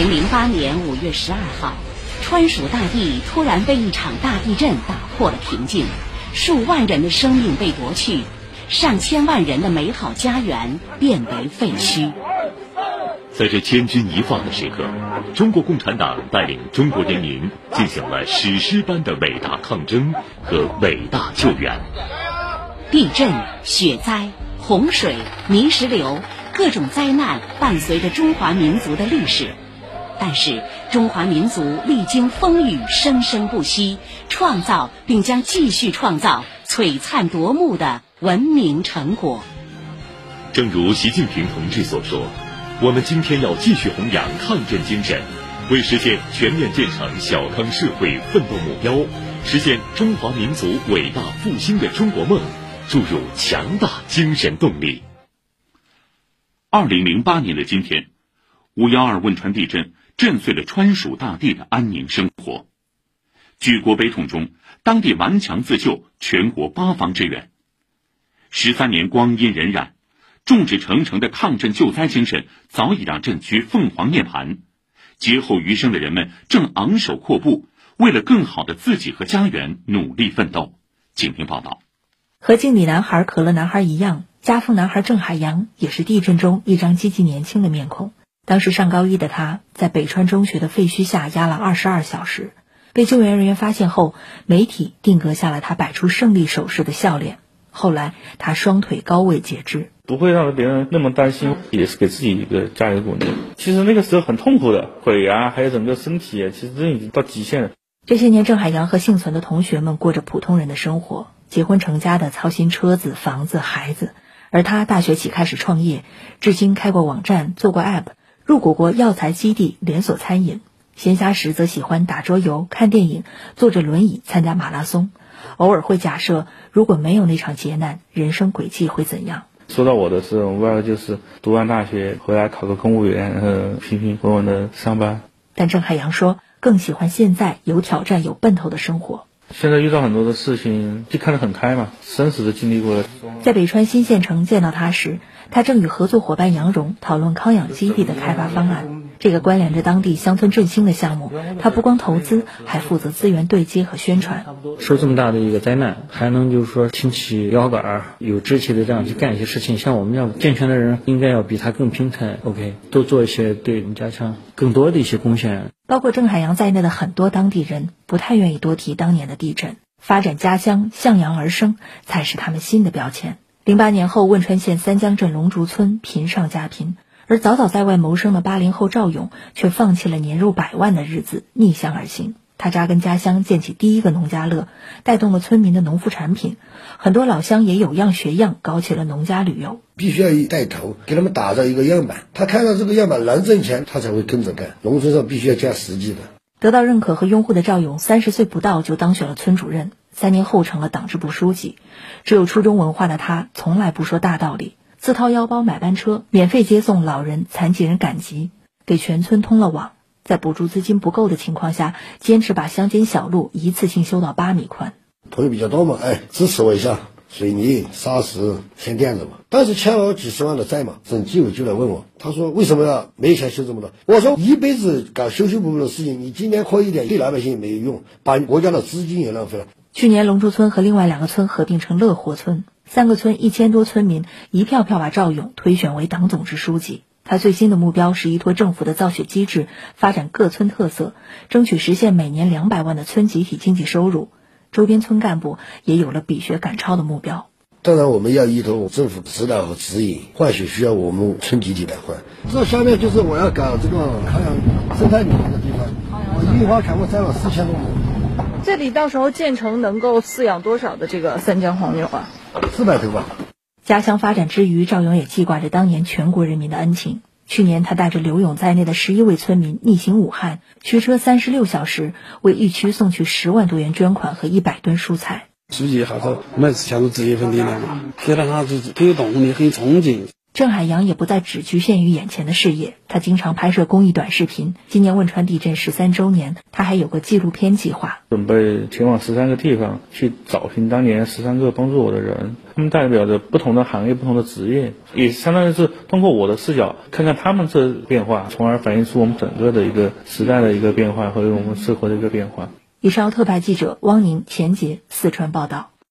零零八年五月十二号，川蜀大地突然被一场大地震打破了平静，数万人的生命被夺去，上千万人的美好家园变为废墟。在这千钧一发的时刻，中国共产党带领中国人民进行了史诗般的伟大抗争和伟大救援。地震、雪灾、洪水、泥石流。各种灾难伴随着中华民族的历史，但是中华民族历经风雨，生生不息，创造并将继续创造璀璨夺目的文明成果。正如习近平同志所说：“我们今天要继续弘扬抗震精神，为实现全面建成小康社会奋斗目标，实现中华民族伟大复兴的中国梦，注入强大精神动力。”二零零八年的今天，五幺二汶川地震震碎了川蜀大地的安宁生活。举国悲痛中，当地顽强自救，全国八方支援。十三年光阴荏苒，众志成城的抗震救灾精神早已让震区凤凰涅槃。劫后余生的人们正昂首阔步，为了更好的自己和家园努力奋斗。请听报道。和敬礼男孩、可乐男孩一样。家风男孩郑海洋也是地震中一张积极年轻的面孔。当时上高一的他，在北川中学的废墟下压了二十二小时，被救援人员发现后，媒体定格下了他摆出胜利手势的笑脸。后来，他双腿高位截肢，不会让别人那么担心，也是给自己一个加油鼓励。其实那个时候很痛苦的，腿啊，还有整个身体啊，其实真已经到极限了。这些年，郑海洋和幸存的同学们过着普通人的生活，结婚成家的操心车子、房子、孩子。而他大学起开始创业，至今开过网站、做过 App，入股过药材基地连锁餐饮。闲暇时则喜欢打桌游、看电影，坐着轮椅参加马拉松。偶尔会假设，如果没有那场劫难，人生轨迹会怎样？说到我的是，我外就是读完大学回来考个公务员，呃，平平稳稳的上班。但郑海洋说，更喜欢现在有挑战、有奔头的生活。现在遇到很多的事情，就看得很开嘛，生死都经历过了。在北川新县城见到他时，他正与合作伙伴杨荣讨论康养基地的开发方案。这个关联着当地乡村振兴的项目，他不光投资，还负责资源对接和宣传。受这么大的一个灾难，还能就是说挺起腰杆儿，有志气的这样去干一些事情。像我们这样健全的人，应该要比他更平坦。OK，多做一些对我们家乡更多的一些贡献。包括郑海洋在内的很多当地人，不太愿意多提当年的地震。发展家乡，向阳而生，才是他们新的标签。零八年后，汶川县三江镇龙竹村贫上加贫。而早早在外谋生的八零后赵勇，却放弃了年入百万的日子，逆向而行。他扎根家乡，建起第一个农家乐，带动了村民的农副产品。很多老乡也有样学样，搞起了农家旅游。必须要一带头，给他们打造一个样板。他看到这个样板能挣钱，他才会跟着干。农村上必须要加实际的。得到认可和拥护的赵勇，三十岁不到就当选了村主任，三年后成了党支部书记。只有初中文化的他，从来不说大道理。自掏腰包买班车，免费接送老人、残疾人赶集，给全村通了网。在补助资金不够的情况下，坚持把乡间小路一次性修到八米宽。朋友比较多嘛，哎，支持我一下，水泥、砂石、添垫子嘛。当时欠了我几十万的债嘛，省纪委就来问我，他说为什么要没钱修这么多？我说一辈子搞修修补补的事情，你今年亏一点，对老百姓也没有用，把国家的资金也浪费了。去年龙珠村和另外两个村合并成乐活村。三个村一千多村民一票票把赵勇推选为党总支书记。他最新的目标是依托政府的造血机制，发展各村特色，争取实现每年两百万的村集体经济收入。周边村干部也有了比学赶超的目标。当然，我们要依托政府指导和指引，换血需要我们村集体来换。这下面就是我要搞这个康养生态旅游的地方，我樱花全部栽了四千多亩。这里到时候建成能够饲养多少的这个三江黄牛啊？四百头吧。家乡发展之余，赵勇也记挂着当年全国人民的恩情。去年，他带着刘勇在内的十一位村民逆行武汉，驱车三十六小时为疫区送去十万多元捐款和一百吨蔬菜。书记号召每次下都直接分力量嘛，给了他是很有动力、很憧憬。郑海洋也不再只局限于眼前的事业，他经常拍摄公益短视频。今年汶川地震十三周年，他还有个纪录片计划，准备前往十三个地方去找寻当年十三个帮助我的人，他们代表着不同的行业、不同的职业，也相当于是通过我的视角看看他们这变化，从而反映出我们整个的一个时代的一个变化和我们社会的一个变化。以上特派记者汪宁、钱杰四川报道。